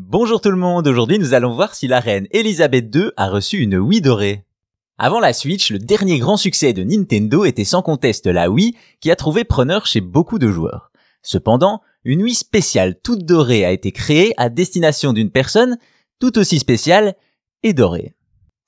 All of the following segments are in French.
Bonjour tout le monde, aujourd'hui nous allons voir si la reine Elisabeth II a reçu une Wii dorée. Avant la Switch, le dernier grand succès de Nintendo était sans conteste la Wii, qui a trouvé preneur chez beaucoup de joueurs. Cependant, une Wii spéciale toute dorée a été créée à destination d'une personne tout aussi spéciale et dorée.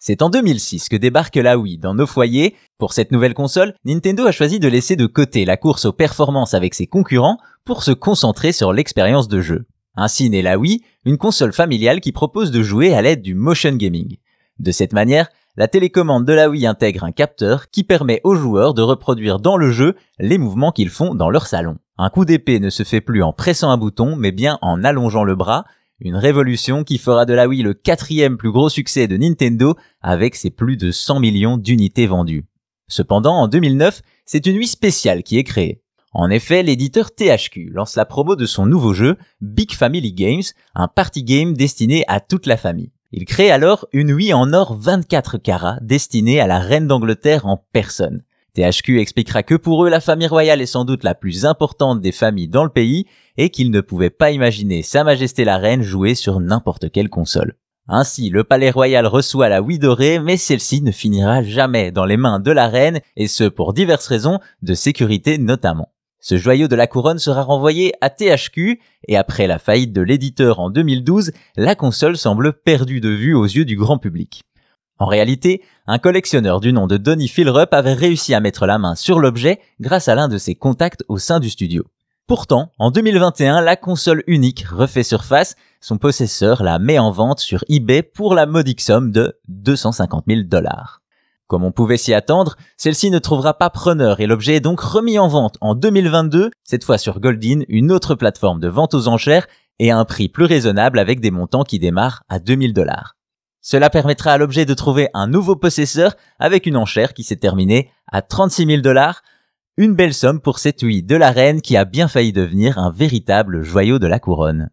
C'est en 2006 que débarque la Wii dans nos foyers. Pour cette nouvelle console, Nintendo a choisi de laisser de côté la course aux performances avec ses concurrents pour se concentrer sur l'expérience de jeu. Ainsi naît la Wii, une console familiale qui propose de jouer à l'aide du motion gaming. De cette manière, la télécommande de la Wii intègre un capteur qui permet aux joueurs de reproduire dans le jeu les mouvements qu'ils font dans leur salon. Un coup d'épée ne se fait plus en pressant un bouton, mais bien en allongeant le bras, une révolution qui fera de la Wii le quatrième plus gros succès de Nintendo avec ses plus de 100 millions d'unités vendues. Cependant, en 2009, c'est une Wii spéciale qui est créée. En effet, l'éditeur THQ lance la promo de son nouveau jeu, Big Family Games, un party game destiné à toute la famille. Il crée alors une Wii en or 24 carats destinée à la reine d'Angleterre en personne. THQ expliquera que pour eux, la famille royale est sans doute la plus importante des familles dans le pays et qu'ils ne pouvaient pas imaginer Sa Majesté la Reine jouer sur n'importe quelle console. Ainsi, le palais royal reçoit la Wii dorée, mais celle-ci ne finira jamais dans les mains de la reine, et ce pour diverses raisons, de sécurité notamment. Ce joyau de la couronne sera renvoyé à THQ et après la faillite de l'éditeur en 2012, la console semble perdue de vue aux yeux du grand public. En réalité, un collectionneur du nom de Donny Philrup avait réussi à mettre la main sur l'objet grâce à l'un de ses contacts au sein du studio. Pourtant, en 2021, la console unique refait surface, son possesseur la met en vente sur eBay pour la modique somme de 250 000 dollars. Comme on pouvait s'y attendre, celle-ci ne trouvera pas preneur et l'objet est donc remis en vente en 2022, cette fois sur Goldin, une autre plateforme de vente aux enchères, et à un prix plus raisonnable avec des montants qui démarrent à 2000 dollars. Cela permettra à l'objet de trouver un nouveau possesseur avec une enchère qui s'est terminée à 36 000 dollars, une belle somme pour cette huile de la reine qui a bien failli devenir un véritable joyau de la couronne.